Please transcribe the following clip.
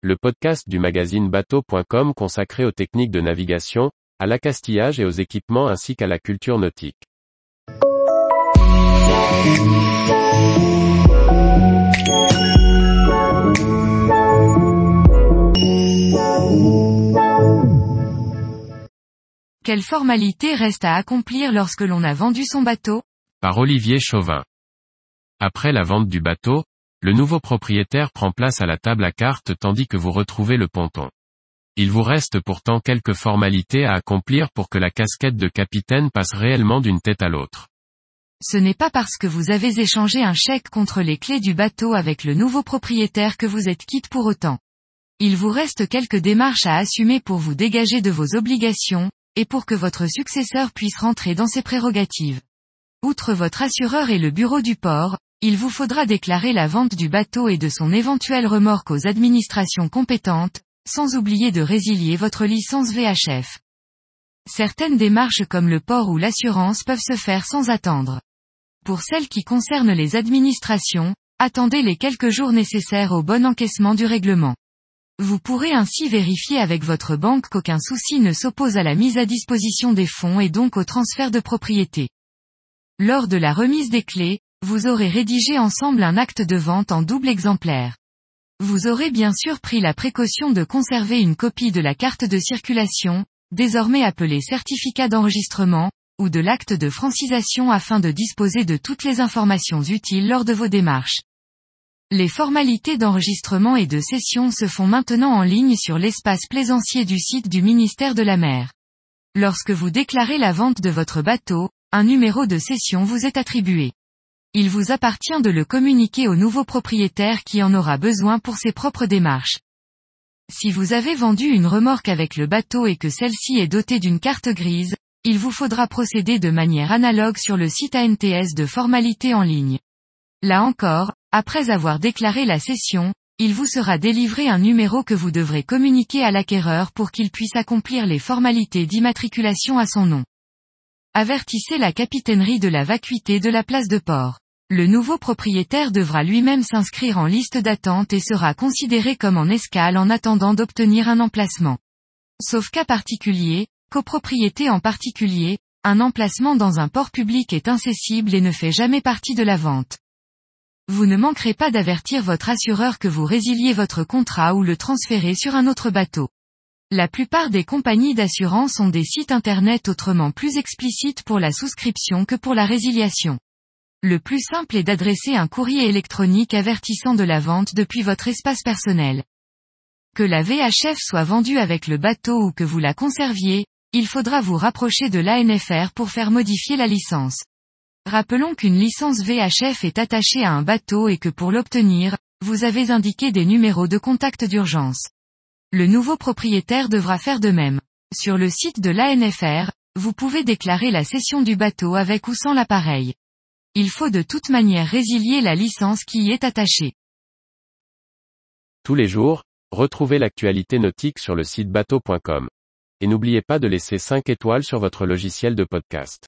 le podcast du magazine bateau.com consacré aux techniques de navigation, à l'accastillage et aux équipements ainsi qu'à la culture nautique. Quelle formalité reste à accomplir lorsque l'on a vendu son bateau? Par Olivier Chauvin. Après la vente du bateau, le nouveau propriétaire prend place à la table à cartes tandis que vous retrouvez le ponton. Il vous reste pourtant quelques formalités à accomplir pour que la casquette de capitaine passe réellement d'une tête à l'autre. Ce n'est pas parce que vous avez échangé un chèque contre les clés du bateau avec le nouveau propriétaire que vous êtes quitte pour autant. Il vous reste quelques démarches à assumer pour vous dégager de vos obligations, et pour que votre successeur puisse rentrer dans ses prérogatives. Outre votre assureur et le bureau du port, il vous faudra déclarer la vente du bateau et de son éventuelle remorque aux administrations compétentes, sans oublier de résilier votre licence VHF. Certaines démarches comme le port ou l'assurance peuvent se faire sans attendre. Pour celles qui concernent les administrations, attendez les quelques jours nécessaires au bon encaissement du règlement. Vous pourrez ainsi vérifier avec votre banque qu'aucun souci ne s'oppose à la mise à disposition des fonds et donc au transfert de propriété. Lors de la remise des clés, vous aurez rédigé ensemble un acte de vente en double exemplaire. Vous aurez bien sûr pris la précaution de conserver une copie de la carte de circulation, désormais appelée certificat d'enregistrement, ou de l'acte de francisation afin de disposer de toutes les informations utiles lors de vos démarches. Les formalités d'enregistrement et de cession se font maintenant en ligne sur l'espace plaisancier du site du ministère de la Mer. Lorsque vous déclarez la vente de votre bateau, un numéro de cession vous est attribué. Il vous appartient de le communiquer au nouveau propriétaire qui en aura besoin pour ses propres démarches. Si vous avez vendu une remorque avec le bateau et que celle-ci est dotée d'une carte grise, il vous faudra procéder de manière analogue sur le site ANTS de formalité en ligne. Là encore, après avoir déclaré la cession, il vous sera délivré un numéro que vous devrez communiquer à l'acquéreur pour qu'il puisse accomplir les formalités d'immatriculation à son nom. Avertissez la capitainerie de la vacuité de la place de port. Le nouveau propriétaire devra lui-même s'inscrire en liste d'attente et sera considéré comme en escale en attendant d'obtenir un emplacement. Sauf cas particulier, copropriété en particulier, un emplacement dans un port public est incessible et ne fait jamais partie de la vente. Vous ne manquerez pas d'avertir votre assureur que vous résiliez votre contrat ou le transférez sur un autre bateau. La plupart des compagnies d'assurance ont des sites internet autrement plus explicites pour la souscription que pour la résiliation. Le plus simple est d'adresser un courrier électronique avertissant de la vente depuis votre espace personnel. Que la VHF soit vendue avec le bateau ou que vous la conserviez, il faudra vous rapprocher de l'ANFR pour faire modifier la licence. Rappelons qu'une licence VHF est attachée à un bateau et que pour l'obtenir, vous avez indiqué des numéros de contact d'urgence. Le nouveau propriétaire devra faire de même. Sur le site de l'ANFR, vous pouvez déclarer la cession du bateau avec ou sans l'appareil. Il faut de toute manière résilier la licence qui y est attachée. Tous les jours, retrouvez l'actualité nautique sur le site bateau.com. Et n'oubliez pas de laisser 5 étoiles sur votre logiciel de podcast.